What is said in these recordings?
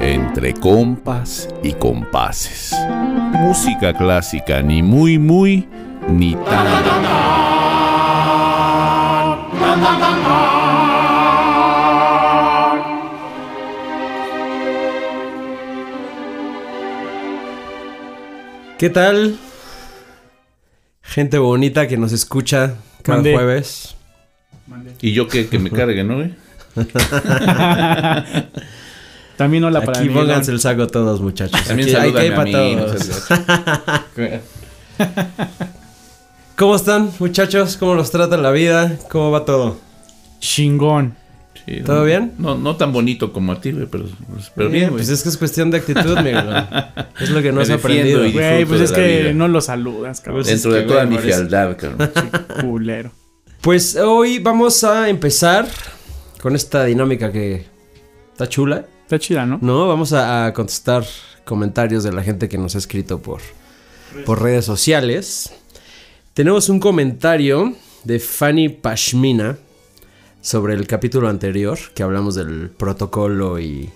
Entre compas y compases. Música clásica, ni muy, muy, ni tan. ¿Qué tal? Gente bonita que nos escucha cada jueves. Y yo que, que me cargue, ¿no? También hola para Aquí Miguelón. pónganse el saco todos, muchachos. También Aquí hay mí, para no todos. ¿Cómo están, muchachos? ¿Cómo los trata la vida? ¿Cómo va todo? Chingón. Sí, ¿Todo no- bien? No, no tan bonito como a ti, güey, pero, pero Eh, bien, güey. Pues es que es cuestión de actitud, Miguel. Es lo que no has aprendido. y- Güey, pues disfruto es de la que vida. no lo saludas, cabrón. Pues Dentro es de que, toda güey, mi fealdad, cabrón. Culero. Pues hoy vamos a empezar con esta dinámica que está chula. Está chida, ¿no? No, vamos a, a contestar comentarios de la gente que nos ha escrito por, por redes sociales. Tenemos un comentario de Fanny Pashmina sobre el capítulo anterior, que hablamos del protocolo y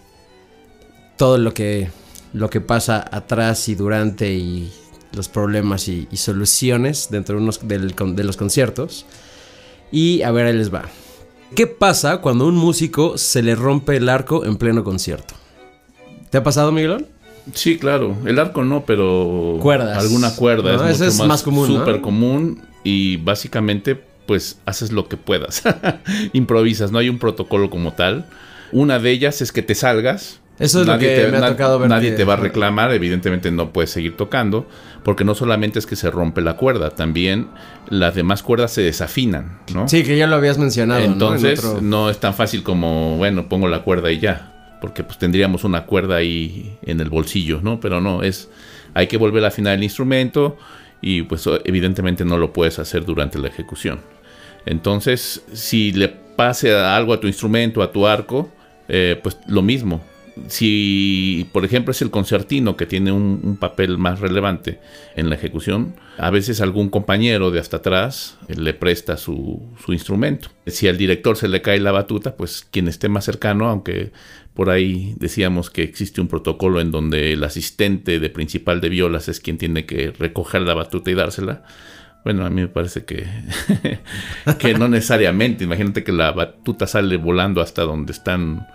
todo lo que, lo que pasa atrás y durante y los problemas y, y soluciones dentro de, unos, del de los conciertos. Y a ver, ahí les va. ¿Qué pasa cuando a un músico se le rompe el arco en pleno concierto? ¿Te ha pasado, Miguelón? Sí, claro. El arco no, pero. Cuerdas. Alguna cuerda. No, es mucho es más común, ¿no? Súper común. Y básicamente, pues haces lo que puedas. Improvisas. No hay un protocolo como tal. Una de ellas es que te salgas. Eso es lo que me ha tocado ver. Nadie te va a reclamar. Evidentemente no puedes seguir tocando. Porque no solamente es que se rompe la cuerda. También las demás cuerdas se desafinan, ¿no? Sí, que ya lo habías mencionado. ¿no? En Entonces, otro- no es tan fácil como, bueno, pongo la cuerda y ya. Porque pues tendríamos una cuerda ahí en el bolsillo, ¿no? Pero no, es. Hay que volver a afinar el instrumento. Y pues evidentemente no lo puedes hacer durante la ejecución. Entonces, si le pase algo a tu instrumento, a tu arco, eh, pues lo mismo. Si, por ejemplo, es el concertino que tiene un, papel más relevante en la ejecución, a veces algún compañero de hasta atrás eh, le presta su, su instrumento. Si al director se le cae la batuta, pues quien esté más cercano, aunque por ahí decíamos que existe un protocolo en donde el asistente de principal de violas es quien tiene que recoger la batuta y dársela. Bueno, a mí me parece que, que no necesariamente. Imagínate que la batuta sale volando hasta donde están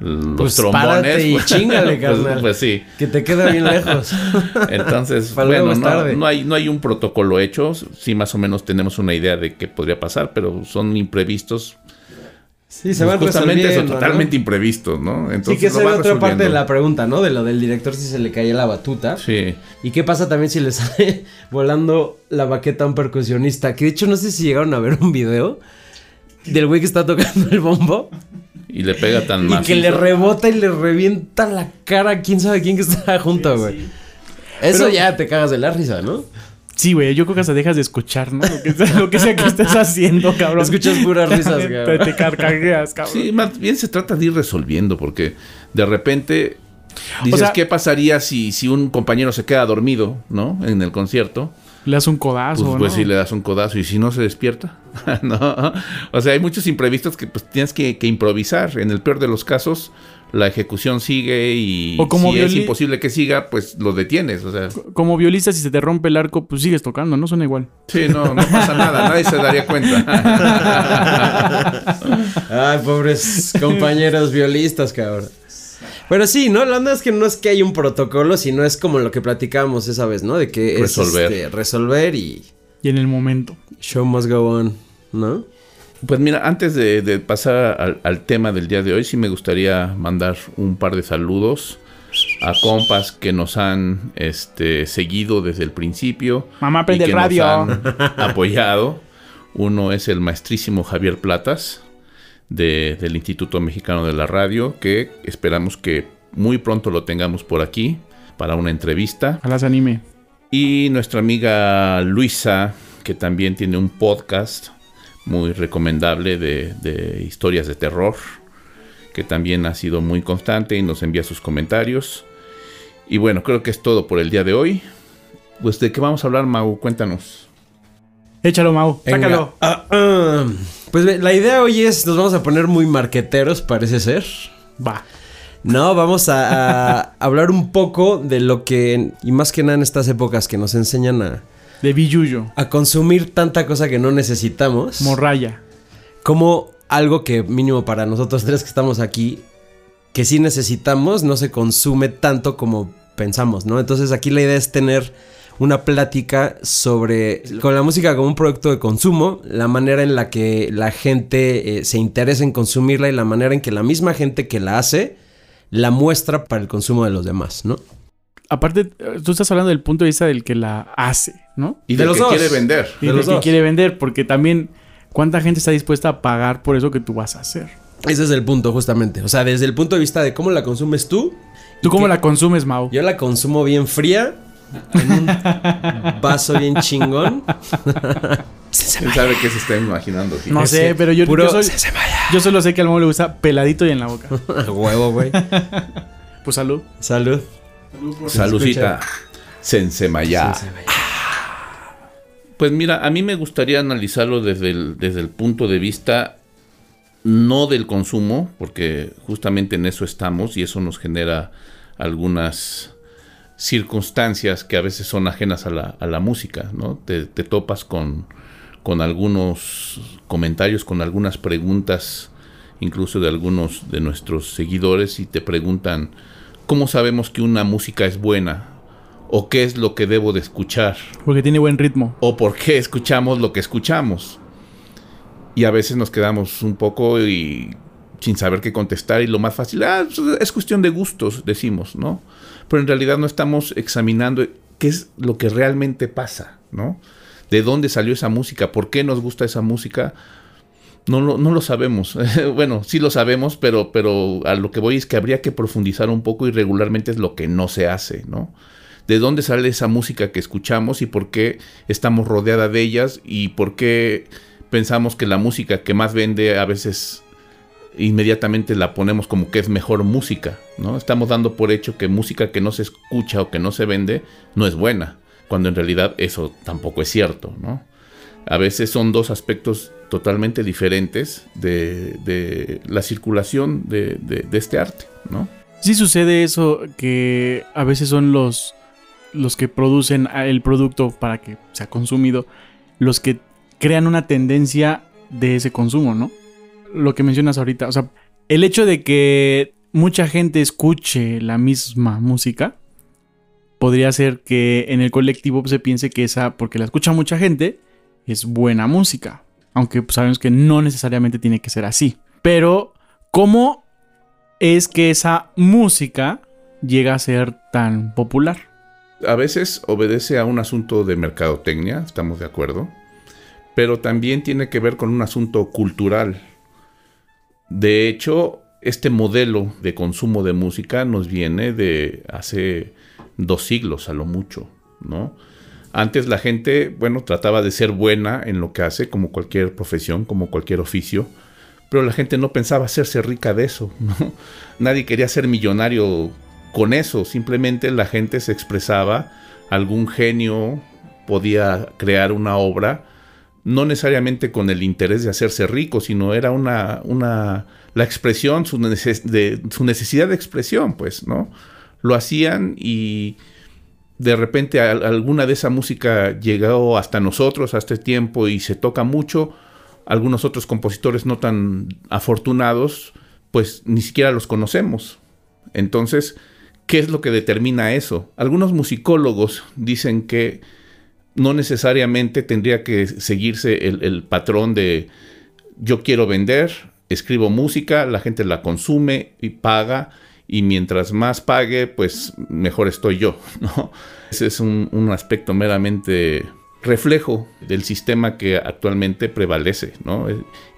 los Pues trombones. y pues- chíngale, pues- carnal. Pues, sí. Que te queda bien lejos. Entonces, bueno, no, hay, no hay un protocolo hecho. Sí, más o menos tenemos una idea de qué podría pasar, pero son imprevistos. Sí, se van justamente eso, totalmente imprevistos, ¿no? Entonces, Sí, que esa era otra parte de la pregunta, ¿no? De lo del director si se le caía la batuta. Sí. ¿Y qué pasa también si le sale volando la baqueta a un percusionista? Que de hecho no sé si llegaron a ver un video del güey que está tocando el bombo Y le pega tan y macizo. que le rebota y le revienta la cara a quién sabe quién que está junto, güey. Eso Pero- ya te cagas de la risa, ¿no? Sí, güey, yo creo que hasta dejas de escuchar, ¿no? Lo que sea, lo que, sea que estés haciendo, cabrón. Escuchas puras risas, te, cabrón. te carcajeas, cabrón. Sí, más bien se trata de ir resolviendo, porque de repente dices, sea- ¿qué pasaría si, si un compañero se queda dormido, ¿no? En el concierto. Le das un codazo, Pues, pues ¿no? si le das un codazo y si no se despierta. no. O sea, hay muchos imprevistos que pues tienes que, que improvisar. En el peor de los casos, la ejecución sigue y O como si es imposible que siga, pues lo detienes. O sea, Como violista, si se te rompe el arco, pues sigues tocando, ¿no? Suena igual. sí, no, no pasa nada, nadie se daría cuenta. Ay, pobres compañeros violistas, cabrón. Pero sí, ¿no? La onda es que no es que hay un protocolo, sino es como lo que platicábamos esa vez, ¿no? De que Resolver. es este, resolver y Y en el momento. show must go on, ¿no? Pues mira, antes de, de pasar al, al tema del día de hoy, sí me gustaría mandar un par de saludos a compas que nos han este, seguido desde el principio. Mamá, y prende que el radio. Nos han apoyado. Uno es el maestrísimo Javier Platas de- del Instituto Mexicano de la Radio, que esperamos que muy pronto lo tengamos por aquí para una entrevista. Ojalá se anime. Y nuestra amiga Luisa, que también tiene un podcast muy recomendable de, de historias de terror, que también ha sido muy constante y nos envía sus comentarios. Y bueno, creo que es todo por el día de hoy. Pues de qué vamos a hablar, Mau, cuéntanos. Échalo, Mau. Venga. Sácalo. Ah, ah. Pues la idea hoy es, nos vamos a poner muy marqueteros, parece ser. Va. No, vamos a, a hablar un poco de lo que, y más que nada en estas épocas que nos enseñan a, De Billuyo. a consumir tanta cosa que no necesitamos. Morraya. como algo que mínimo para nosotros tres que estamos aquí, que sí necesitamos, no se consume tanto como pensamos, ¿no? Entonces aquí la idea es tener una plática sobre con la música como un producto de consumo, la manera en la que la gente eh, se interesa en consumirla y la manera en que la misma gente que la hace la muestra para el consumo de los demás, ¿no? Aparte, tú estás hablando del punto de vista del que la hace, ¿no? Y De de los que dos. quiere vender. Y De del los que dos. quiere vender, porque también, ¿cuánta gente está dispuesta a pagar por eso que tú vas a hacer? Ese es el punto justamente, o sea, desde el punto de vista de cómo la consumes tú. ¿Tú cómo la consumes, Mau? Yo la consumo bien fría. En un vaso bien chingón. ¿Quién sabe qué se está imaginando? No sé, pero yo, puro yo, soy- yo solo sé que al Mau le gusta peladito y en la boca. Huevo, güey. Pues salud. Salud. Salucita. Sensemaya. Sensemaya. Pues mira, a mí me gustaría analizarlo desde el, desde el punto de vista no del consumo, porque justamente en eso estamos y eso nos genera algunas circunstancias que a veces son ajenas a la, a la música, ¿no? Te, te topas con, con algunos comentarios, con algunas preguntas, incluso de algunos de nuestros seguidores, y te preguntan, ¿cómo sabemos que una música es buena? ¿O qué es lo que debo de escuchar? Porque tiene buen ritmo. o por qué escuchamos lo que escuchamos. Y a veces nos quedamos un poco y sin saber qué contestar y lo más fácil, ah, pues, es cuestión de gustos, decimos, ¿no? Pero en realidad no estamos examinando qué es lo que realmente pasa, ¿no? ¿De dónde salió esa música? ¿Por qué nos gusta esa música? No lo, no lo sabemos. bueno, sí lo sabemos, pero, pero a lo que voy es que habría que profundizar un poco y regularmente es lo que no se hace, ¿no? de dónde sale esa música que escuchamos y por qué estamos rodeada de ellas y por qué pensamos que la música que más vende a veces inmediatamente la ponemos como que es mejor música, ¿no? Estamos dando por hecho que música que no se escucha o que no se vende no es buena, cuando en realidad eso tampoco es cierto, ¿no? A veces son dos aspectos totalmente diferentes de, la circulación de, este arte, ¿no? Sí sucede eso que a veces son los los que producen el producto para que sea consumido, los que crean una tendencia de ese consumo, ¿no? Lo que mencionas ahorita, o sea, el hecho de que mucha gente escuche la misma música podría ser que en el colectivo se piense que esa, porque la escucha mucha gente, es buena música. Aunque pues, sabemos que no necesariamente tiene que ser así. Pero, ¿cómo es que esa música llega a ser tan popular? a veces obedece a un asunto de mercadotecnia, estamos de acuerdo, pero también tiene que ver con un asunto cultural. De hecho, este modelo de consumo de música nos viene de hace dos siglos a lo mucho, ¿no? Antes la gente, bueno, trataba de ser buena en lo que hace, como cualquier profesión, como cualquier oficio, pero la gente no pensaba hacerse rica de eso, ¿no? Nadie quería ser millonario con eso, simplemente la gente se expresaba, algún genio podía crear una obra, no necesariamente con el interés de hacerse rico, sino era una, una la expresión, su, su necesidad de expresión, pues, ¿no? Lo hacían y de repente alguna de esa música llegó hasta nosotros, a este tiempo, y se toca mucho. Algunos otros compositores no tan afortunados, pues ni siquiera los conocemos. Entonces, ¿qué es lo que determina eso? Algunos musicólogos dicen que no necesariamente tendría que seguirse el patrón de yo quiero vender, escribo música, la gente la consume y paga, y mientras más pague, pues mejor estoy yo, ¿no? Ese es un, aspecto meramente reflejo del sistema que actualmente prevalece, ¿no?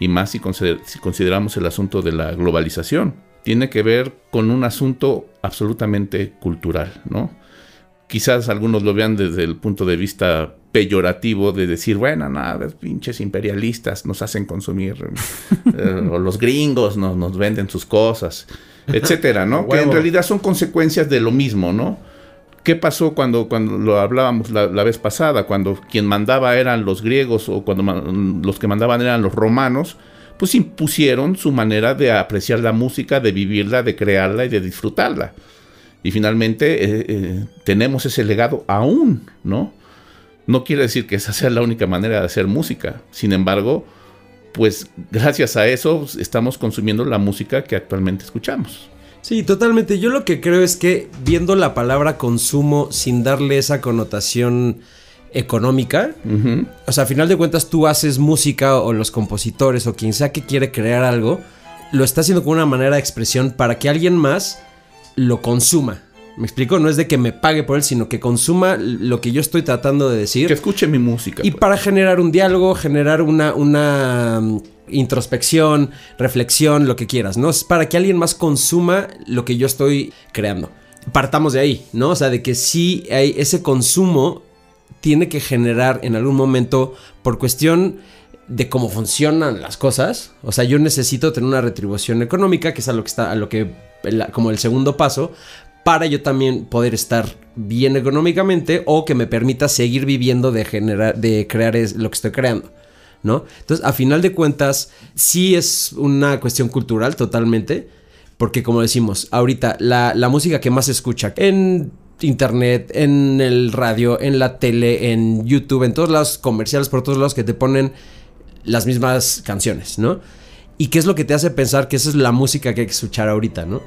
Y más si, consider si consideramos el asunto de la globalización. Tiene que ver con un asunto absolutamente cultural, ¿no? Quizás algunos lo vean desde el punto de vista peyorativo de decir, bueno, nada, pinches imperialistas nos hacen consumir, eh, o los gringos nos venden sus cosas, etcétera, ¿no? que en realidad son consecuencias de lo mismo, ¿no? ¿Qué pasó cuando, cuando lo hablábamos la, vez pasada? Cuando quien mandaba eran los griegos o cuando los que mandaban eran los romanos, pues impusieron su manera de apreciar la música, de vivirla, de crearla y de disfrutarla. Y finalmente eh, eh, tenemos ese legado aún, ¿no? No quiere decir que esa sea la única manera de hacer música. Sin embargo, pues gracias a eso estamos consumiendo la música que actualmente escuchamos. Sí, totalmente. Yo lo que creo es que viendo la palabra consumo sin darle esa connotación económica, o sea, a final de cuentas tú haces música o los compositores o quien sea que quiere crear algo, lo está haciendo con una manera de expresión para que alguien más lo consuma. ¿Me explico? No es de que me pague por él, sino que consuma lo que yo estoy tratando de decir. Que escuche mi música. Y pues. para generar un diálogo, generar una, una introspección, reflexión, lo que quieras, ¿no? Es para que alguien más consuma lo que yo estoy creando. Partamos de ahí, ¿no? O sea, de que sí hay ese consumo tiene que generar en algún momento por cuestión de cómo funcionan las cosas. O sea, yo necesito tener una retribución económica, que es a lo que está, a lo que, como el segundo paso, para yo también poder estar bien económicamente o que me permita seguir viviendo de generar, de crear lo que estoy creando. ¿no? Entonces, a final de cuentas, sí es una cuestión cultural totalmente, porque como decimos, ahorita la, música que más se escucha en internet, en el radio, en la tele, en YouTube, en todos los comerciales, por todos lados que te ponen las mismas canciones, ¿no? ¿Y qué es lo que te hace pensar que esa es la música que hay que escuchar ahorita, ¿no?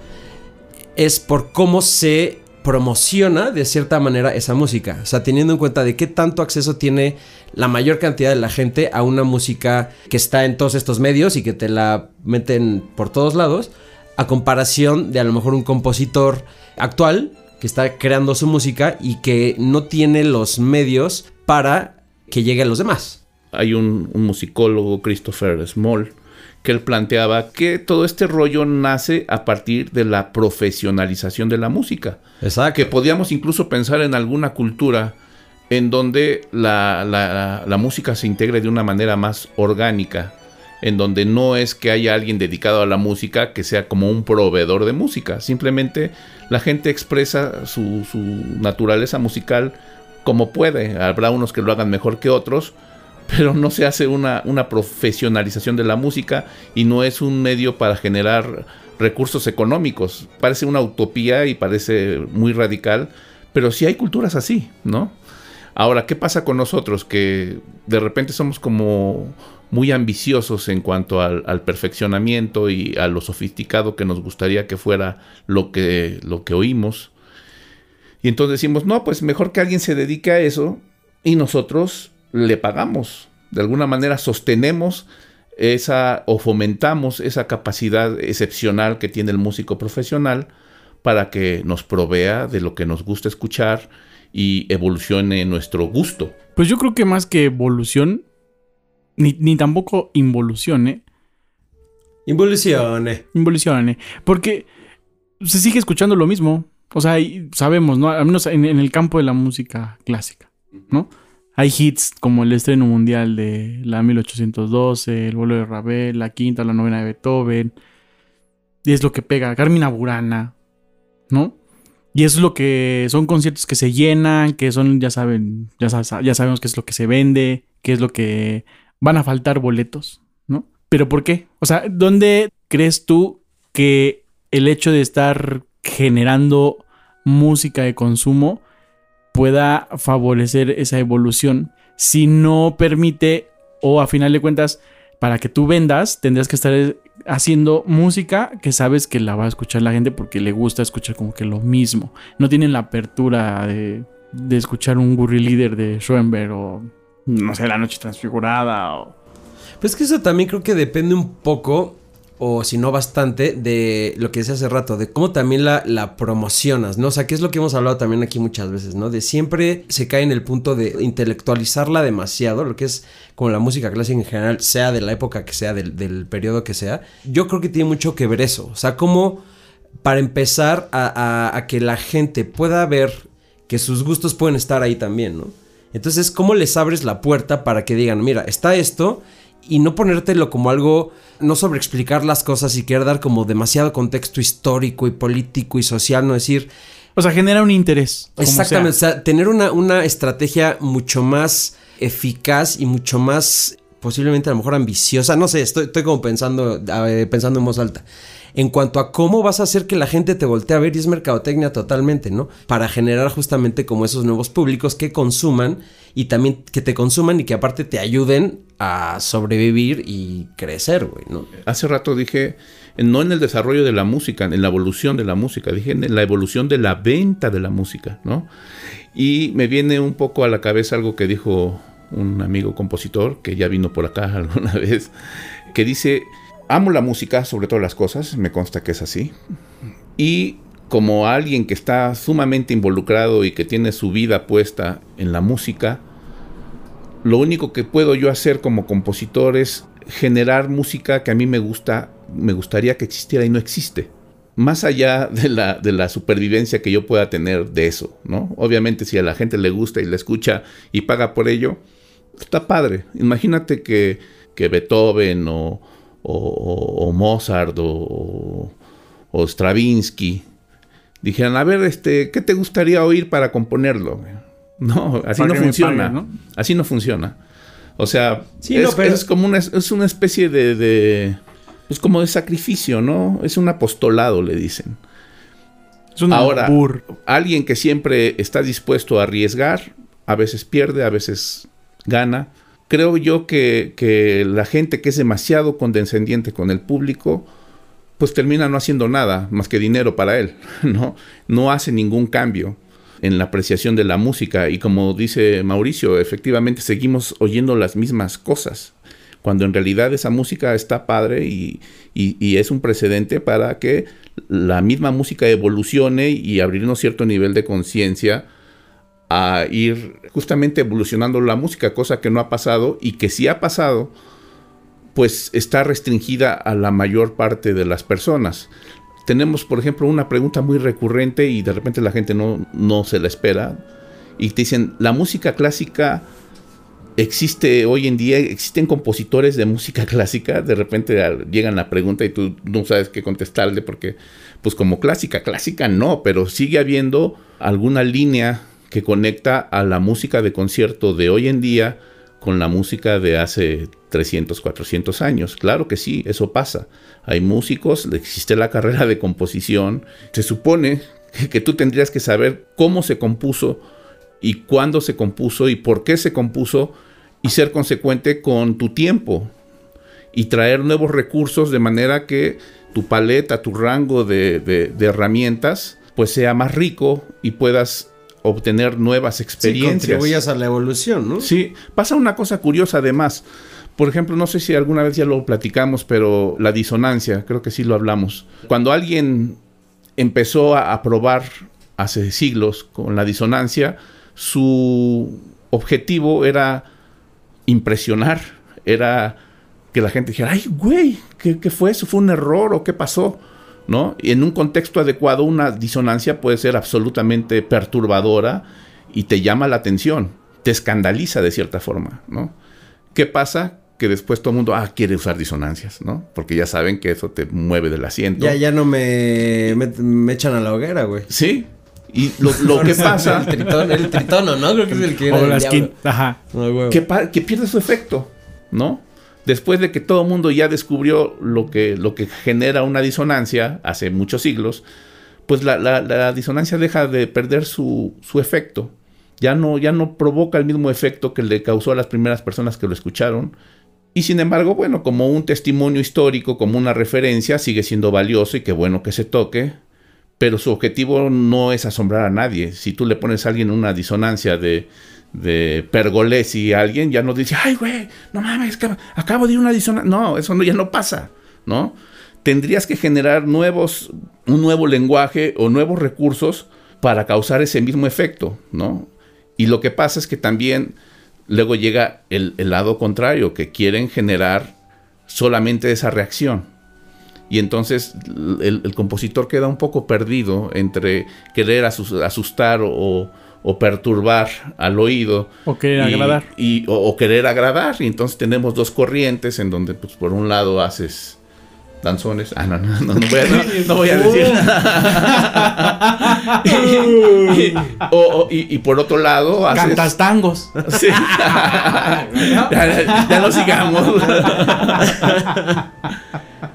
Es por cómo se promociona de cierta manera esa música. O sea, teniendo en cuenta de qué tanto acceso tiene la mayor cantidad de la gente a una música que está en todos estos medios y que te la meten por todos lados, a comparación de a lo mejor un compositor actual que está creando su música y que no tiene los medios para que llegue a los demás. Hay un, musicólogo, Christopher Small, que él planteaba que todo este rollo nace a partir de la profesionalización de la música. Exacto. Que podíamos incluso pensar en alguna cultura en donde la, música se integre de una manera más orgánica, en donde no es que haya alguien dedicado a la música que sea como un proveedor de música, simplemente la gente expresa su, su naturaleza musical como puede, habrá unos que lo hagan mejor que otros, pero no se hace una, una profesionalización de la música y no es un medio para generar recursos económicos. Parece una utopía y parece muy radical, pero sí hay culturas así, ¿no? Ahora, ¿qué pasa con nosotros? Que de repente somos como muy ambiciosos en cuanto al, perfeccionamiento y a lo sofisticado que nos gustaría que fuera lo que, lo que oímos. Y entonces decimos, no, pues mejor que alguien se dedique a eso y nosotros le pagamos. De alguna manera sostenemos esa o fomentamos esa capacidad excepcional que tiene el músico profesional para que nos provea de lo que nos gusta escuchar y evolucione nuestro gusto. Pues yo creo que más que evolución, ni, tampoco involucione. Involucione. Involucione. Porque se sigue escuchando lo mismo. O sea, sabemos, ¿no? Al menos en, el campo de la música clásica, ¿no? Hay hits como el estreno mundial de la 1812, el vuelo de Ravel, la quinta, la novena de Beethoven. Y es lo que pega. Carmina Burana, ¿no? Y es lo que son conciertos que se llenan, que son, ya saben, ya, ya sabemos qué es lo que se vende, qué es lo que van a faltar boletos, ¿no? Pero ¿por qué? O sea, ¿dónde crees tú que el hecho de estar generando música de consumo pueda favorecer esa evolución si no permite o a final de cuentas para que tú vendas tendrías que estar haciendo música que sabes que la va a escuchar la gente porque le gusta escuchar como que lo mismo. No tienen la apertura de, escuchar un Gurry Leader de Schoenberg o no sé, La Noche Transfigurada o... Pues que eso también creo que depende un poco o si no bastante, de lo que decía hace rato, de cómo también la, promocionas, ¿no? O sea, que es lo que hemos hablado también aquí muchas veces, ¿no? De siempre se cae en el punto de intelectualizarla demasiado, lo que es como la música clásica en general, sea de la época que sea, del, periodo que sea. Yo creo que tiene mucho que ver eso, o sea, como para empezar a, a que la gente pueda ver que sus gustos pueden estar ahí también, ¿no? Entonces, ¿cómo les abres la puerta para que digan, mira, está esto y no ponértelo como algo, no sobreexplicar las cosas y querer dar como demasiado contexto histórico y político y social, no decir, O sea, genera un interés. Exactamente, sea. o sea, tener una, una estrategia mucho más eficaz y mucho más posiblemente a lo mejor ambiciosa, no sé, estoy, estoy como pensando, eh, pensando en voz alta. En cuanto a cómo vas a hacer que la gente te voltee a ver, y es mercadotecnia totalmente, ¿no? Para generar justamente como esos nuevos públicos que consuman y también que te consuman y que aparte te ayuden a sobrevivir y crecer, güey, ¿no? Hace rato dije, no en el desarrollo de la música, en la evolución de la música, dije en la evolución de la venta de la música, ¿no? Y me viene un poco a la cabeza algo que dijo un amigo compositor, que ya vino por acá alguna vez, que dice, amo la música sobre todas las cosas, me consta que es así, y como alguien que está sumamente involucrado y que tiene su vida puesta en la música, lo único que puedo yo hacer como compositor es generar música que a mí me gusta, me gustaría que existiera y no existe. Más allá de la, de la supervivencia que yo pueda tener de eso, ¿no? Obviamente si a la gente le gusta y le escucha y paga por ello, está padre. Imagínate que, que Beethoven o, o, o Mozart o, o Stravinsky dijeran, a ver, este, ¿qué te gustaría oír para componerlo? No, así Para no funciona. ¿no? Así no funciona. O sea, Sí, es, no, pero- es como una, es una especie de, de- pues como de sacrificio, ¿no? Es un apostolado, le dicen. Es un Ahora, alguien que siempre está dispuesto a arriesgar, a veces pierde, a veces gana. Creo yo que, que la gente que es demasiado condescendiente con el público, pues termina no haciendo nada más que dinero para él, ¿no? No hace ningún cambio en la apreciación de la música y como dice Mauricio, efectivamente seguimos oyendo las mismas cosas, cuando en realidad esa música está padre y, y- y es un precedente para que la misma música evolucione y abrirnos cierto nivel de conciencia a ir justamente evolucionando la música, cosa que no ha pasado y que sí ha pasado, pues está restringida a la mayor parte de las personas. Tenemos, por ejemplo, una pregunta muy recurrente y de repente la gente no, no se la espera. Y te dicen, ¿la música clásica existe hoy en día? ¿Existen compositores de música clásica? De repente llegan la pregunta y tú no sabes qué contestarle porque, pues como clásica, clásica no, pero sigue habiendo alguna línea que conecta a la música de concierto de hoy en día con la música de hace 300, 400 años. Claro que sí, eso pasa. Hay músicos, existe la carrera de composición. Se supone que, tú tendrías que saber cómo se compuso y cuándo se compuso y por qué se compuso y ser consecuente con tu tiempo y traer nuevos recursos de manera que tu paleta, tu rango de, de- de herramientas pues sea más rico y puedas obtener nuevas Sí, experiencias. contribuyas a la evolución, ¿no? Sí, pasa una cosa curiosa además. Por ejemplo, no sé si alguna vez ya lo platicamos, pero la disonancia, creo que sí lo hablamos. Cuando alguien empezó a, a probar hace siglos con la disonancia, su objetivo era impresionar, era que la gente dijera, ay, güey, ¿qué, qué fue eso? ¿Fue un error o qué pasó? ¿No? Y en un contexto adecuado, una disonancia puede ser absolutamente perturbadora y te llama la atención, te escandaliza de cierta forma, ¿no? ¿Qué pasa? Que después todo el mundo, ah, quiere usar disonancias, ¿no? Porque ya saben que eso te mueve del asiento. Ya, ya no me, me, me echan a la hoguera, güey. Sí. Y lo, lo que pasa, El tritono, el tritono, ¿no? Creo que es el que era O las Ajá. Güey. que, pa- que pierde su efecto, ¿no? Después de que todo el mundo ya descubrió lo que, lo que genera una disonancia hace muchos siglos, pues la, la- la disonancia deja de perder su, su efecto. Ya no, ya no provoca el mismo efecto que le causó a las primeras personas que lo escucharon. Y sin embargo, bueno, como un testimonio histórico, como una referencia, sigue siendo valioso y qué bueno que se toque. Pero su objetivo no es asombrar a nadie. Si tú le pones a alguien una disonancia de, de pergolesi a alguien, ya no dice, ay, güey, no mames, acabo de ir una disonancia. No, eso no, ya no pasa, ¿no? Tendrías que generar nuevos, un nuevo lenguaje o nuevos recursos para causar ese mismo efecto, ¿no? Y lo que pasa es que también luego llega el, lado contrario, que quieren generar solamente esa reacción. Y entonces el, compositor queda un poco perdido entre querer asus- asustar o, o perturbar al oído. O querer y- agradar. Y, o, o querer agradar. Y entonces tenemos dos corrientes en donde, pues, por un lado haces danzones. Ah, no, no, no, no voy a, no, no voy a decir nada. y, o- y- y por otro lado, haces- Cantas tangos. Sí. ya, ya- ya no sigamos.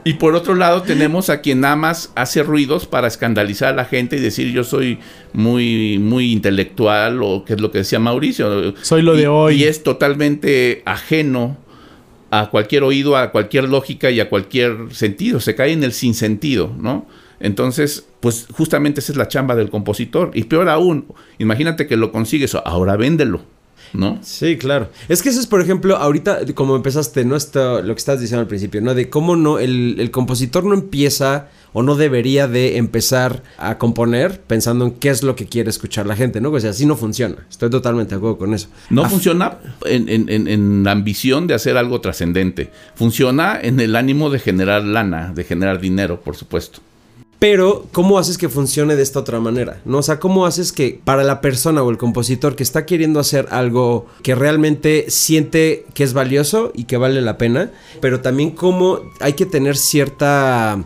Y por otro lado tenemos a quien nada más hace ruidos para escandalizar a la gente y decir yo soy muy muy intelectual o que es lo que decía Mauricio. Soy lo de Y- hoy. Y es totalmente ajeno a cualquier oído, a cualquier lógica y a cualquier sentido. Se cae en el sinsentido, ¿no? Entonces, pues justamente esa es la chamba del compositor. Y peor aún, imagínate que lo consigues, ahora véndelo, ¿no? Sí, claro. Es que eso es, por ejemplo, ahorita, como empezaste, ¿no? Esto, lo que estabas diciendo al principio, ¿no? De cómo no, el, el compositor no empieza o no debería de empezar a componer pensando en qué es lo que quiere escuchar la gente, ¿no? O sea, así no funciona. Estoy totalmente de acuerdo con eso. No Ah, funciona en, en- en- en la ambición de hacer algo trascendente. Funciona en el ánimo de generar lana, de generar dinero, por supuesto. Pero, ¿cómo haces que funcione de esta otra manera? ¿No? O sea, ¿cómo haces que para la persona o el compositor que está queriendo hacer algo que realmente siente que es valioso y que vale la pena, pero también cómo hay que tener cierta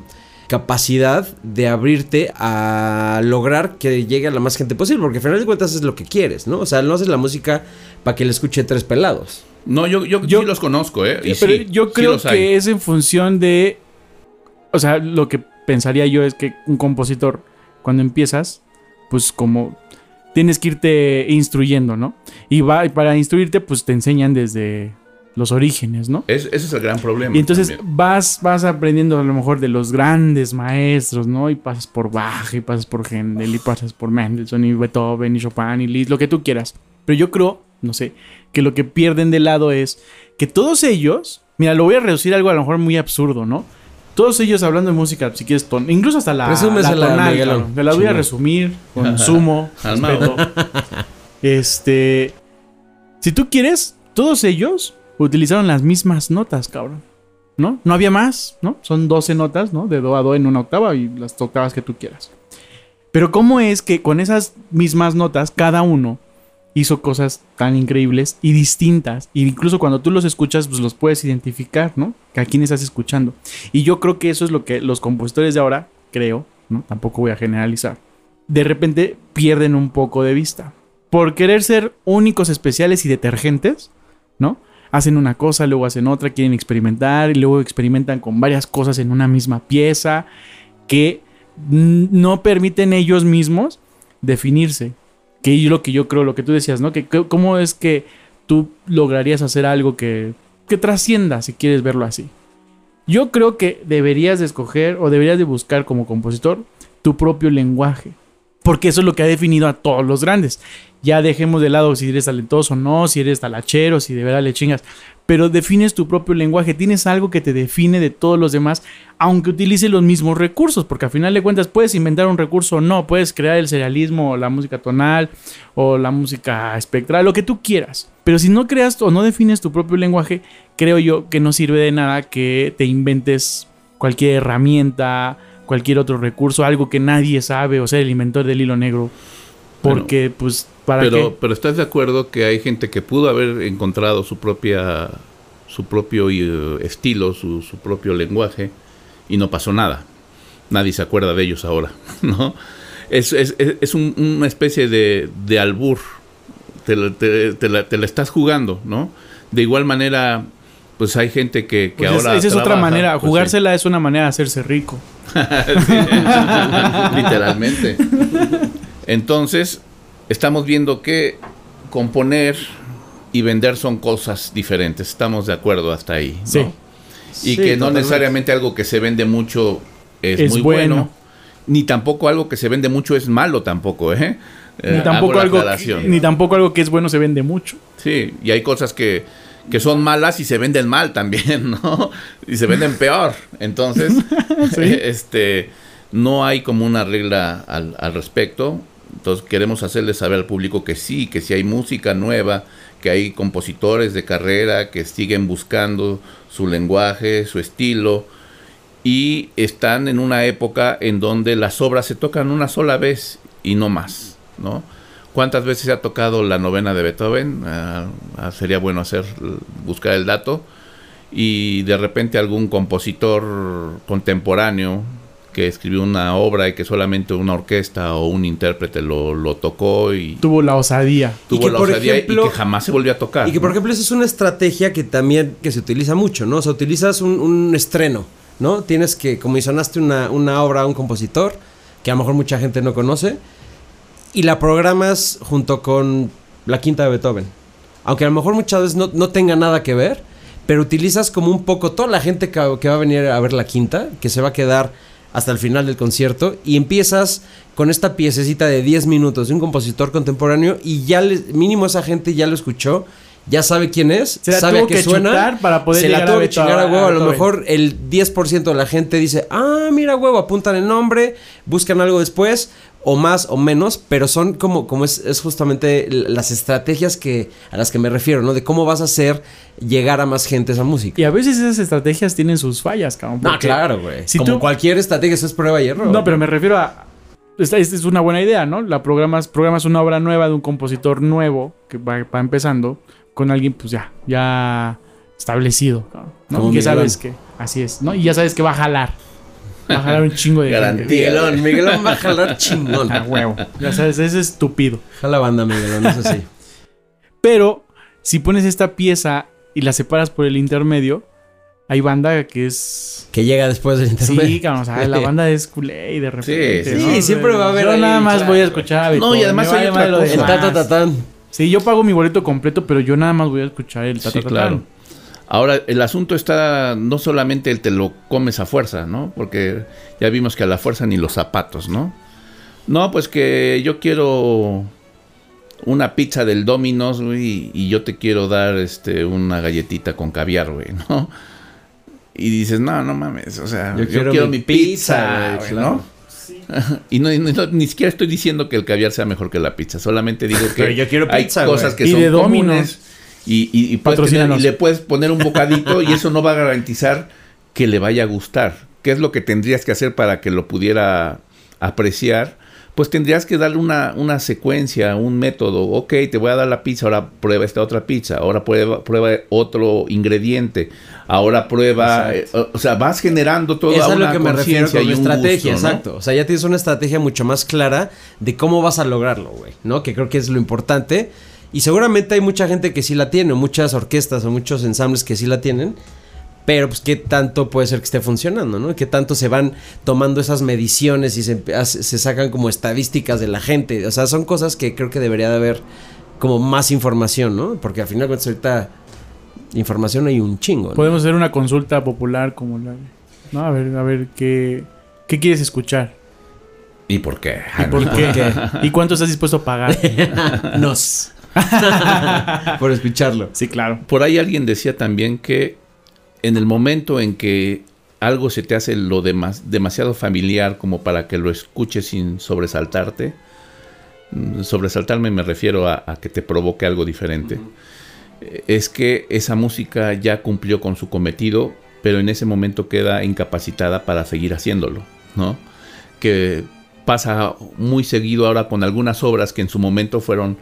capacidad de abrirte a lograr que llegue a la más gente posible, porque al final de cuentas es lo que quieres, ¿no? O sea, no haces la música para que le escuche tres pelados. No, yo, yo, Yo- sí los conozco, ¿eh? Y Pero sí, yo creo que es en función de. O sea, lo que pensaría yo es que un compositor, cuando empiezas, pues como tienes que irte instruyendo, ¿no? Y va, para instruirte, pues te enseñan desde los orígenes, ¿no? Es- ese es el gran problema. Y entonces también. vas, vas aprendiendo a lo mejor de los grandes maestros, ¿no? Y pasas por Bach, y pasas por Händel, y pasas por Mendelssohn, y Beethoven, y Chopin, y Liszt, lo que tú quieras. Pero yo creo, no sé, que lo que pierden de lado es que todos ellos, mira, lo voy a reducir a algo a lo mejor muy absurdo, ¿no? Todos ellos hablando de música, si quieres, ton- incluso hasta la, Resúmesela, la tonal. Te la voy a resumir con sumo respeto. Este, si tú quieres, todos ellos utilizaron las mismas notas, cabrón. ¿No? No había más, ¿no? Son 12 notas, ¿no? De do a do en una octava y las octavas que tú quieras. Pero ¿cómo es que con esas mismas notas cada uno hizo cosas tan increíbles y distintas? Y incluso cuando tú los escuchas, pues los puedes identificar, ¿no? A quién estás escuchando. Y yo creo que eso es lo que los compositores de ahora, creo, ¿no? Tampoco voy a generalizar. De repente pierden un poco de vista. Por querer ser únicos, especiales y detergentes, ¿no? Hacen una cosa, luego hacen otra, quieren experimentar y luego experimentan con varias cosas en una misma pieza que no permiten ellos mismos definirse. Que es lo que yo creo, lo que tú decías, ¿no? Que que- cómo es que tú lograrías hacer algo que, que trascienda, si quieres verlo así. Yo creo que deberías de escoger o deberías de buscar como compositor tu propio lenguaje. Porque eso es lo que ha definido a todos los grandes. Ya dejemos de lado si eres talentoso o no, si eres talachero, si de verdad le chingas. Pero defines tu propio lenguaje. Tienes algo que te define de todos los demás, aunque utilice los mismos recursos. Porque al final de cuentas puedes inventar un recurso o no. Puedes crear el serialismo o la música tonal o la música espectral, lo que tú quieras. Pero si no creas o no defines tu propio lenguaje, creo yo que no sirve de nada que te inventes cualquier herramienta, cualquier otro recurso, algo que nadie sabe o ser el inventor del hilo negro. Porque, pues, ¿para pero, qué? pero estás de acuerdo que hay gente que pudo haber encontrado su propia su propio eh, estilo, su, su propio lenguaje y no pasó nada. Nadie se acuerda de ellos ahora, ¿no? Es, es, es- un- una especie de, de albur. Te, la- te- te la, te la estás jugando, ¿no? De igual manera, pues hay gente que, que Pues es- ahora. esa es otra manera. pues, sí. Jugársela es una manera de hacerse rico. Literalmente. Entonces, estamos viendo que componer y vender son cosas diferentes. Estamos de acuerdo hasta ahí. ¿no? Sí. Y Sí, que no necesariamente algo que se vende mucho es, Es muy bueno. bueno. Ni tampoco algo que se vende mucho es malo tampoco, ¿eh? Ni Eh, tampoco, algo, ni tampoco algo que es bueno se vende mucho. Sí, y hay cosas que, que son malas y se venden mal también, ¿no? Y se venden peor. Entonces, Sí. este, no hay como una regla al, al respecto. Entonces queremos hacerle saber al público que sí, que sí hay música nueva, que hay compositores de carrera que siguen buscando su lenguaje, su estilo, y están en una época en donde las obras se tocan una sola vez y no más, ¿no? ¿Cuántas veces se ha tocado la novena de Beethoven? Ah, sería bueno hacer buscar el dato. y de repente algún compositor contemporáneo que escribió una obra y que solamente una orquesta o un intérprete lo, lo tocó y Tuvo la osadía. tuvo que, la por osadía ejemplo- y que jamás se volvió a tocar. Y que por ¿no? ejemplo esa es una estrategia que también que se utiliza mucho, ¿no? O sea, utilizas un, un estreno, ¿no? Tienes que comisionaste una, una obra a un compositor que a lo mejor mucha gente no conoce y la programas junto con la quinta de Beethoven. Aunque a lo mejor muchas veces no, no tenga nada que ver, pero utilizas como un poco toda la gente que, que va a venir a ver la quinta, que se va a quedar hasta el final del concierto, y empiezas con esta piececita de 10 minutos de un compositor contemporáneo y ya le- mínimo esa gente ya lo escuchó, ya sabe quién es, Se la sabe a qué que suena, para poder se la a tuvo que Beethoven- chingar a huevo, a lo mejor el 10% de la gente dice, ah, mira huevo, apuntan el nombre, buscan algo después, o más o menos, pero son como, como es, es justamente las estrategias que, a las que me refiero, ¿no? De cómo vas a hacer llegar a más gente esa música. Y a veces esas estrategias tienen sus fallas, cabrón. No, claro, güey. si como tú- cualquier estrategia, eso es prueba y error. No, pero me refiero a. Esta, esta es una buena idea, ¿no? La programas, programas una obra nueva de un compositor nuevo que va, va empezando con alguien, pues ya, ya establecido, cabrón, ¿no? Como Y que sabes que así es, ¿no? Y ya sabes que va a jalar. Va a jalar un chingo de Garantía. Miguelón, Miguelón va a jalar chingón. A huevo. Ya sabes, es estúpido. Jala banda, Miguelón, eso sí. Pero si pones esta pieza y la separas por el intermedio, hay banda que es. Que llega después del intermedio. Sí, cabrón, o sea, la banda es culé y de repente. sí. ¿no? Sí, siempre va a haber Yo ahí, nada más claro. voy a escuchar a No, y además hay otra cosa. El demás. ta, ta, ta, tan. Sí, yo pago mi boleto completo, pero yo nada más voy a escuchar el ta, Sí, ta, ta, claro. Ahora, el asunto está, no solamente el te lo comes a fuerza, ¿no? Porque ya vimos que a la fuerza ni los zapatos, ¿no? No, pues que yo quiero una pizza del Domino's, güey, y yo te quiero dar este una galletita con caviar, güey, ¿no? Y dices, no, no mames, o sea, yo, quiero, mi pizza, güey, ¿no? y no, ni siquiera estoy diciendo que el caviar sea mejor que la pizza, solamente digo que Pero yo quiero hay pizza, cosas güey. que Y son de Domino's. comunes y, y, y puedes tener- Patrocínanos. y le puedes poner un bocadito y eso no va a garantizar que le vaya a gustar. ¿Qué es lo que tendrías que hacer para que lo pudiera apreciar? Pues tendrías que darle una, una secuencia, un método. Ok, te voy a dar la pizza, ahora prueba esta otra pizza, ahora prueba, prueba otro ingrediente, ahora prueba... eh, o sea, vas generando toda Eso es a una lo que me refiero con y estrategia, gusto, ¿no? exacto. O sea, ya tienes una estrategia mucho más clara de cómo vas a lograrlo, güey, ¿no? Que creo que es lo importante. Y seguramente hay mucha gente que sí la tiene, o muchas orquestas o muchos ensambles que sí la tienen. Pero pues qué tanto puede ser que esté funcionando, ¿no? Qué tanto se van tomando esas mediciones y se, se sacan como estadísticas de la gente. O sea, son cosas que creo que debería de haber como más información, ¿no? Porque al final cuentas ahorita información hay un chingo, ¿no? Podemos hacer una consulta popular como la. ¿No? A ver, a ver qué. ¿Qué quieres escuchar? ¿Y por qué? ¿Y por qué? ¿Y cuánto estás dispuesto a pagar? Nos. Por escucharlo. Sí, claro. Por ahí alguien decía también que en el momento en que algo se te hace lo demas- demasiado familiar como para que lo escuches sin sobresaltarte, mm, sobresaltarme me refiero a, a que te provoque algo diferente, eh, es que esa música ya cumplió con su cometido, pero en ese momento queda incapacitada para seguir haciéndolo, ¿no? Que pasa muy seguido ahora con algunas obras que en su momento fueron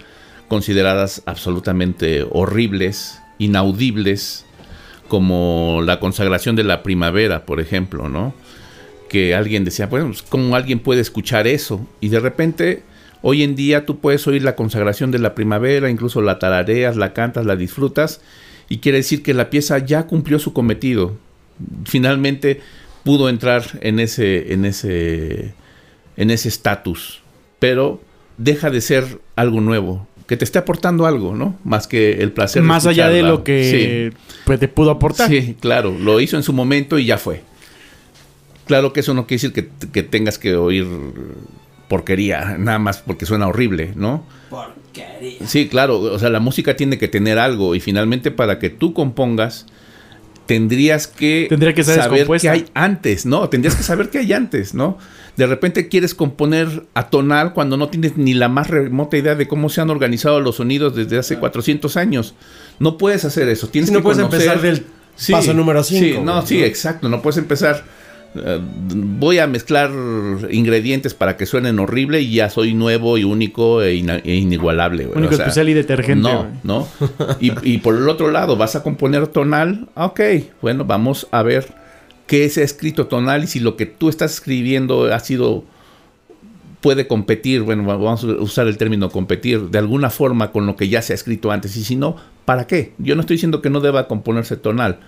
consideradas absolutamente horribles, inaudibles, como la consagración de la primavera, por ejemplo, ¿no? Que alguien decía, bueno, pues, ¿cómo alguien puede escuchar eso? Y de repente, hoy en día tú puedes oír la consagración de la primavera, incluso la tarareas, la cantas, la disfrutas, y quiere decir que la pieza ya cumplió su cometido. Finalmente pudo entrar en ese, en ese, en ese estatus, pero deja de ser algo nuevo, que te esté aportando algo, ¿no? Más que el placer. de Más allá de lo que pues, te pudo aportar. Sí, claro, lo hizo en su momento y ya fue. Claro que eso no quiere decir que, que tengas que oír porquería, nada más porque suena horrible, ¿no? Sí, claro, o sea, la música tiene que tener algo y finalmente para que tú compongas tendrías que Tendría que saber qué hay antes, ¿no? Tendrías que saber qué hay antes, ¿no? De repente quieres componer atonal cuando no tienes ni la más remota idea de cómo se han organizado los sonidos desde hace 400 años. No puedes hacer eso, tienes Si no que puedes conocer- empezar del Sí, paso número Sí, 5. no, sí, exacto. No puedes empezar eh, voy a mezclar ingredientes para que suenen horrible y ya soy nuevo y único e, e inigualable. Único O sea, especial y detergente. No, no. Y, y por el otro lado, vas a componer tonal. Ok, bueno, vamos a ver qué se ha escrito tonal y si lo que tú estás escribiendo ha sido puede competir, bueno, va- vamos a usar el término competir de alguna forma con lo que ya se ha escrito antes. Y si no, ¿para qué? Yo no estoy diciendo que no deba componerse tonal.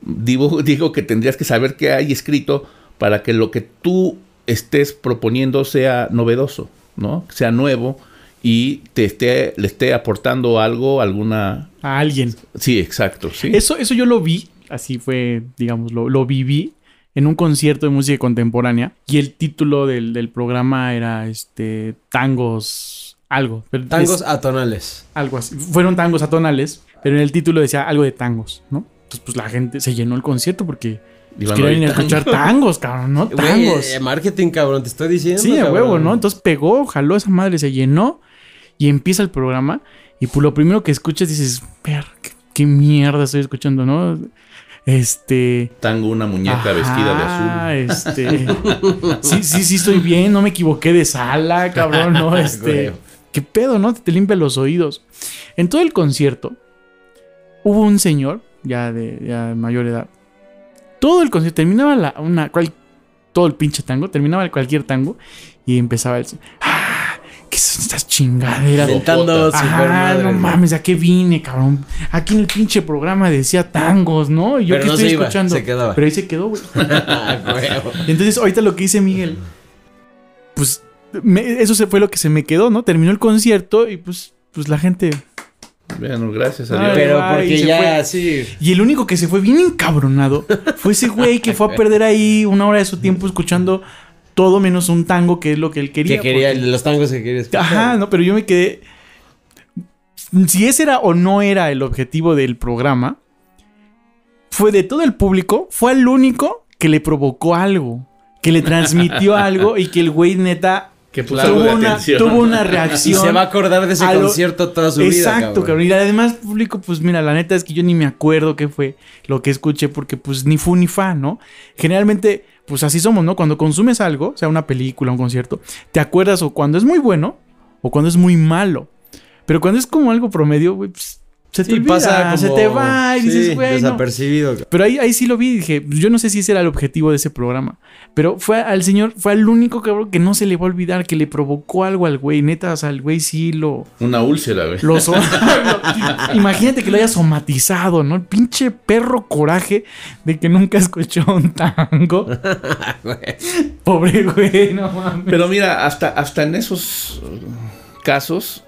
Digo, digo que tendrías que saber qué hay escrito para que lo que tú estés proponiendo sea novedoso, ¿no? Sea nuevo y te esté, le esté aportando algo, alguna... A alguien. Sí, exacto, sí. Eso, eso yo lo vi, así fue, digamos, lo, lo viví en un concierto de música contemporánea. Y el título del, del programa era este tangos. Algo. pero Tangos es- atonales. algo así. Fueron tangos atonales, pero en el título decía algo de tangos, ¿no? Entonces, pues la gente se llenó el concierto porque pues, querían escuchar tangos, cabrón, ¿no? Tangos. eh, marketing, cabrón, te estoy diciendo. Sí, a huevo, ¿no? Entonces pegó, jaló esa madre, se llenó y empieza el programa. Y pues lo primero que escuchas dices, ver, qué, qué mierda estoy escuchando, ¿no? Este. Tango, una muñeca vestida de azul. Este. sí, sí, sí, estoy bien, no me equivoqué de sala, cabrón, ¿no? Este. ¿Qué pedo, no? Te limpia los oídos. En todo el concierto hubo un señor, ya de ya de mayor edad. Todo el concierto terminaba la, una, cual- todo el pinche tango, terminaba cualquier tango y empezaba el. ¡Ah! ¿Qué son estas chingaderas? Inventando madre, no mames, ¿a qué vine, cabrón? Aquí en el pinche programa decía tangos, ¿no? Y yo Pero que no estoy se iba, escuchando. se quedaba. Pero ahí se quedó, güey. Ah. Entonces, ahorita lo que dice Miguel, pues me- eso se fue lo que se me quedó, ¿no? Terminó el concierto y pues, pues la gente. Bueno, gracias a Ay, Dios. Pero Ay, porque se ya fue. así. Y el único que se fue bien encabronado fue ese güey que fue a perder ahí una hora de su tiempo escuchando todo menos un tango, que es lo que él quería. Que quería, porque- los tangos que quería escuchar. Ajá, no, pero yo me quedé. Si ese era o no era el objetivo del programa, fue de todo el público, fue el único que le provocó algo, que le transmitió algo y que el güey neta Que tuvo, una, tuvo una Y reacción. se va a acordar de ese lo- concierto toda su vida. Exacto, cabrón. Y además, público, pues mira, la neta es que yo ni me acuerdo qué fue lo que escuché, porque pues ni fu ni fa, ¿no? Generalmente, pues así somos, ¿no? Cuando consumes algo, sea una película, un concierto, te acuerdas o cuando es muy bueno o cuando es muy malo. Pero cuando es como algo promedio, pues se te Sí, pasa como... se te va y sí, dices, güey, no". desapercibido. cabrón. Pero ahí, ahí sí lo vi y dije, yo no sé si ese era el objetivo de ese programa. Pero fue al señor, fue al único cabrón que no se le va a olvidar, que le provocó algo al güey. Neta, o sea, el güey sí lo... Una úlcera, güey. Lo so- Imagínate que lo haya somatizado, ¿no? El pinche perro coraje de que nunca escuchó un tango. Pobre güey, no mames. Pero mira, hasta, hasta en esos casos,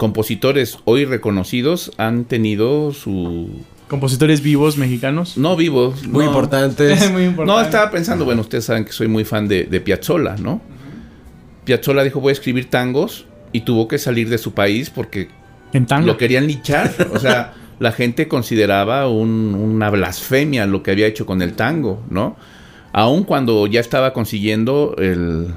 compositores hoy reconocidos han tenido su... Compositores vivos mexicanos. No vivos. Muy no. importantes. Muy importante. No, estaba pensando, bueno, ustedes saben que soy muy fan de, de Piazzolla, ¿no? Piazzolla dijo, voy a escribir tangos y tuvo que salir de su país porque En tango. lo querían lichar. O sea, la gente consideraba un- una blasfemia lo que había hecho con el tango, ¿no? Aun cuando ya estaba consiguiendo el,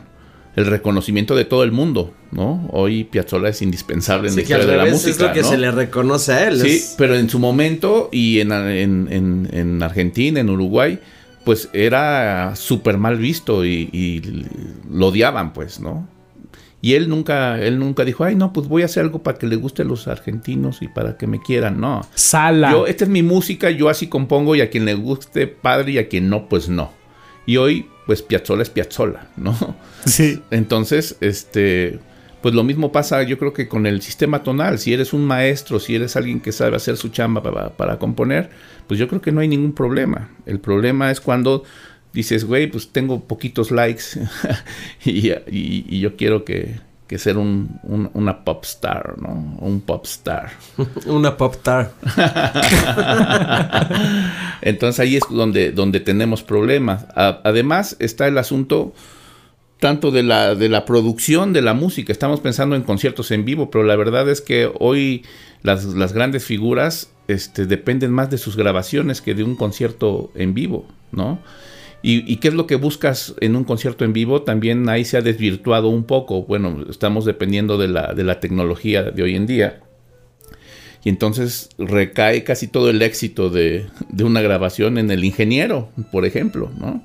el reconocimiento de todo el mundo, ¿no? Hoy Piazzolla es indispensable en la Sí, que al historia de la música, es lo que ¿no? se le reconoce a él. Sí, es- pero en su momento y en, en- en- en Argentina, en Uruguay, pues era súper mal visto y, y lo odiaban, pues, ¿no? Y él nunca, él nunca dijo, ay, no, pues voy a hacer algo para que le guste a los argentinos y para que me quieran, no. Sala. Yo, esta es mi música, yo así compongo y a quien le guste, padre, y a quien no, pues no. Y hoy, pues Piazzolla es Piazzolla, ¿no? Sí. Entonces, este, pues lo mismo pasa yo creo que con el sistema tonal. Si eres un maestro, si eres alguien que sabe hacer su chamba para, para componer, pues yo creo que no hay ningún problema. El problema es cuando dices, güey, pues tengo poquitos likes y, y- y yo quiero que, que ser un, un- una pop star, ¿no? Un pop star. Una pop tar. Entonces ahí es donde, donde tenemos problemas. A- además está el asunto tanto de la, de la producción de la música. Estamos pensando en conciertos en vivo, pero la verdad es que hoy las, las grandes figuras este, dependen más de sus grabaciones que de un concierto en vivo, ¿no? ¿Y, y qué es lo que buscas en un concierto en vivo? También ahí se ha desvirtuado un poco. Bueno, estamos dependiendo de la, de la tecnología de hoy en día. Y entonces recae casi todo el éxito de, de una grabación en el ingeniero, por ejemplo, ¿no?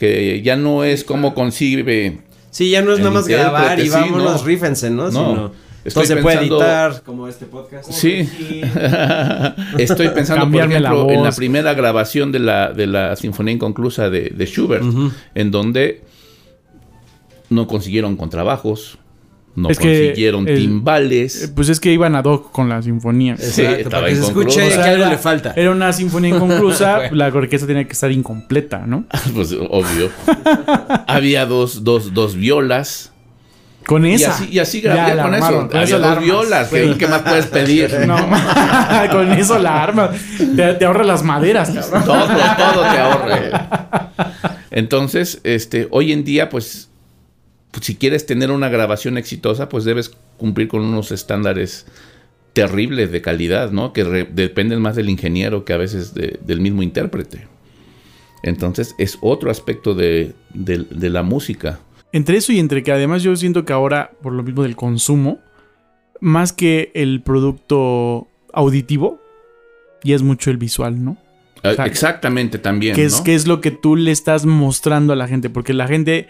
que ya no es como concibe. Sí, ya no es nada más grabar y intérprete, sí, vámonos, no. rífense, ¿no? No. Sino, Estoy todo se puede pensando- editar, como este podcast. Sí. Estoy pensando, por la ejemplo, en la primera grabación de la, de la Sinfonía Inconclusa de, de Schubert, en donde no consiguieron contrabajos, no Es consiguieron timbales. Eh, Pues es que iban ad hoc con la sinfonía. Sí, Exacto, estaba para que se escuche O sea, que algo era- le falta. Era una sinfonía inconclusa, la orquesta tenía que estar incompleta, ¿no? Pues obvio. Había dos, dos, dos violas. Con Y esa. así, y así grabé con armaron, eso. con Había dos violas. ¿Qué, qué más puedes pedir? No, con eso la arma. Te, te ahorra las maderas, cabrón. todo, todo te ahorre. Entonces, este, hoy en día, pues, pues, si quieres tener una grabación exitosa, pues debes cumplir con unos estándares terribles de calidad, ¿no? Que dependen más del ingeniero que a veces de- del mismo intérprete. Entonces, es otro aspecto de, de- de la música. Entre eso y entre que además yo siento que ahora, por lo mismo del consumo, más que el producto auditivo, ya es mucho el visual, ¿no? Sea, Exactamente también. que es, es lo que tú le estás mostrando a la gente, porque la gente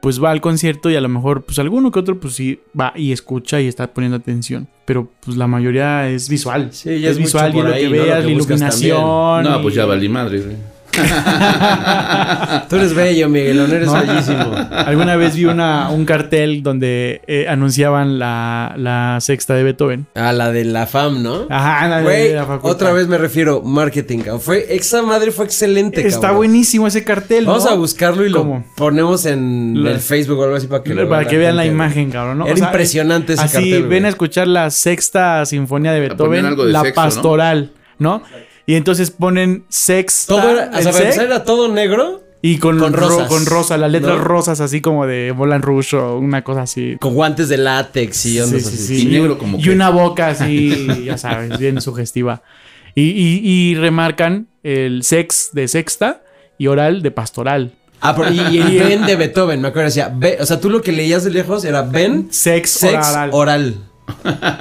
pues va al concierto y a lo mejor pues alguno que otro pues sí va y escucha y está poniendo atención, pero pues la mayoría es visual. Sí, ya es es visual y lo ahí, que ¿no? Lo veas, que la iluminación. No, pues ya valí madre. güey. Tú eres bello, Miguelón, eres No. bellísimo. Alguna vez vi una, un cartel donde eh, anunciaban la, la sexta de Beethoven. A la de la FAM, ¿no? Ajá, la de la facultad. otra vez me refiero, marketing, cabrón. Fue, esa madre fue excelente, Está cabrón. buenísimo ese cartel. Vamos ¿no? a buscarlo y lo ¿Cómo? ponemos en el Facebook o algo así para que lo para vea que vean la imagen, cabrón. ¿no? Era O sea, impresionante ese Así cartel, ven güey. a escuchar la sexta sinfonía de Beethoven, la sexo, ¿no? pastoral, ¿no? Y entonces ponen sexta Todo era, o el sea, para sex, empezar era todo negro y con, con ro- rosas, con rosa, las letras ¿no? rosas así como de Volan Rouge o una cosa así. con guantes de látex y ondas Sí, sí, así. sí. Y negro como Y que- una boca así, ya sabes, bien sugestiva. Y, y- y remarcan el sex de sexta y oral de pastoral. Ah, pero- y, y el Ben de Beethoven, me acuerdo, decía, "Be-", o sea, tú lo que leías de lejos era Ben, Sex, sex, oral. oral.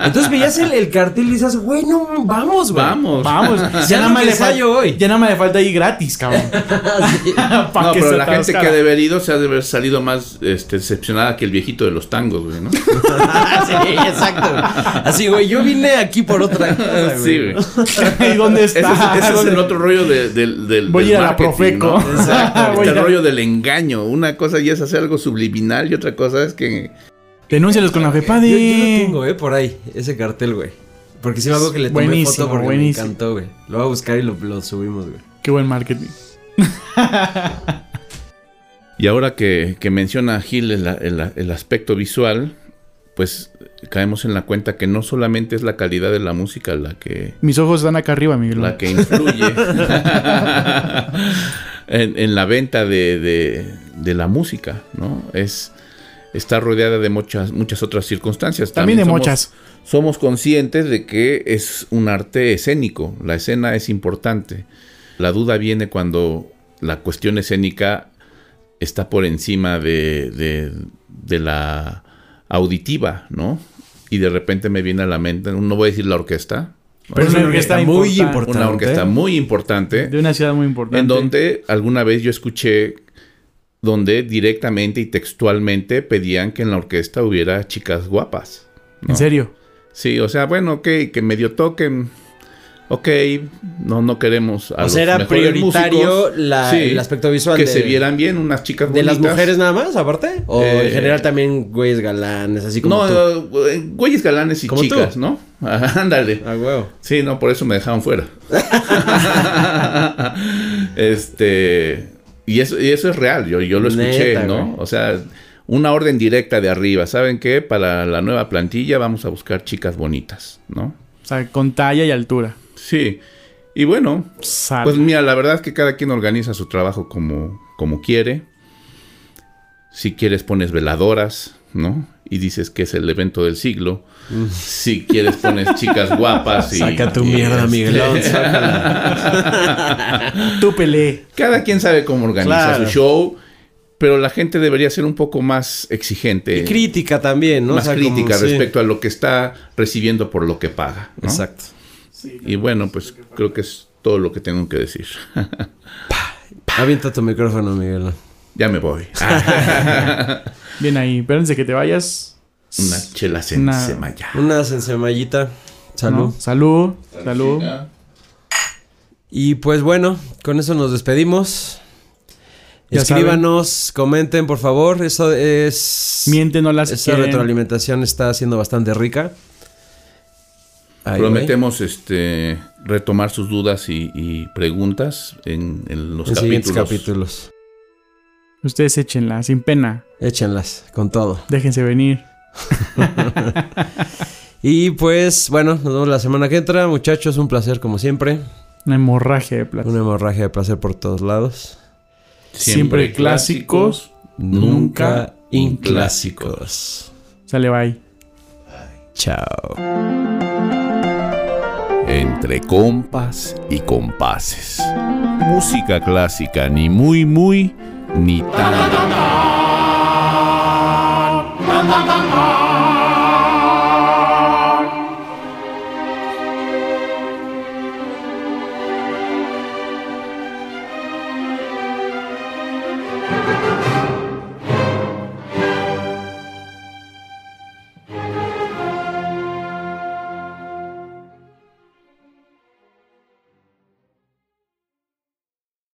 Entonces veías el, el cartel y dices, güey, no, vamos, güey. Vamos. Vamos, Ya nada más le falta ensayo hoy. Ya nada más le falta ahí gratis, cabrón. Sí. No, que pero la gente que ha de haber ido se ha de haber salido más este, decepcionada que el viejito de los tangos, güey, ¿no? sí, exacto. Así, güey, yo vine aquí por otra cosa, sí, güey. ¿Y dónde Ese está? es, ese es el otro rollo de- del, del, Voy a ir a la Profeco. ¿no? Exacto. Voy Este a- rollo del engaño. Una cosa ya es hacer algo subliminal y otra cosa es que... Denúncialos con la Yo, yo FEPADE. lo tengo, eh, por ahí, ese cartel, güey. Porque si me hago que le tomé Buenísimo, foto porque buenísimo. me encantó, güey. Lo voy a buscar y lo, lo subimos, güey. Qué buen marketing. Y ahora que, que menciona Gil el, el- el aspecto visual, pues caemos en la cuenta que no solamente es la calidad de la música la que, Mis ojos están acá arriba, Miguel. la que influye en, en la venta de, de- de la música, ¿no? Es está rodeada de muchas muchas otras circunstancias. También de somos- muchas. Somos conscientes de que es un arte escénico, la escena es importante. La duda viene cuando la cuestión escénica está por encima de, de- de la auditiva, ¿no? Y de repente me viene a la mente, no voy a decir la orquesta, Pero Es una orquesta muy importante. importante. una orquesta muy importante, De una ciudad muy importante. en donde alguna vez yo escuché donde directamente y textualmente pedían que en la orquesta hubiera chicas guapas. ¿no? En serio. Sí, o sea, bueno, ok, que medio toquen. Ok, no, no queremos a O los sea, era prioritario músicos. la- Sí, el aspecto visual Que de- se vieran bien unas chicas ¿De las bonitas. mujeres nada más, aparte? ¿O Eh, en general también güeyes galanes, así como No, tú? eh, güeyes galanes y Como tú. chicas, ¿no? Ándale. Ah, huevo. Sí, no, por eso me dejaron fuera. este. Y eso, y eso es real, yo, yo lo escuché, Neta, ¿no? güey. O sea, una orden directa de arriba. ¿Saben qué? Para la nueva plantilla vamos a buscar chicas bonitas, ¿no? O sea, con talla y altura. Sí. Y bueno, Sal. pues mira, la verdad es que cada quien organiza su trabajo como, como quiere. Si quieres pones veladoras, ¿no? Y dices que es el evento del siglo. Si quieres pones chicas guapas y... Saca tu y, mierda, este, Miguelón, sácala. Tú peleé. Cada quien sabe cómo organiza Claro. su show, pero la gente debería ser un poco más exigente. Y crítica también, ¿no? más O sea, como- crítica sí. respecto a lo que está recibiendo por lo que paga. ¿no? Exacto. Y bueno, pues creo que es todo lo que tengo que decir. Avienta tu micrófono, Miguelón. Ya me voy. Bien ahí, pero antes de que te vayas. Una chela Una- sensemaya. Una sensemallita. Salud. ¿no? Salud. Salud. Y pues bueno, con eso nos despedimos. Ya Escríbanos, comenten por favor. Eso es. Miéntenos si Esa quieren. retroalimentación está siendo bastante rica. Ahí, Prometemos este retomar sus dudas y, y preguntas en, en los. En siguientes capítulos. capítulos. Ustedes échenla, sin pena. Échenlas, con todo. Déjense venir. Y pues, bueno, nos vemos la semana que entra. Muchachos, un placer como siempre. Una hemorragia de plata. Una hemorragia de placer por todos lados. Siempre clásicos, Nunca inclásicos. Sale bye. Chao. Entre compas y compases. Música clásica, ni muy, muy, にた。らだ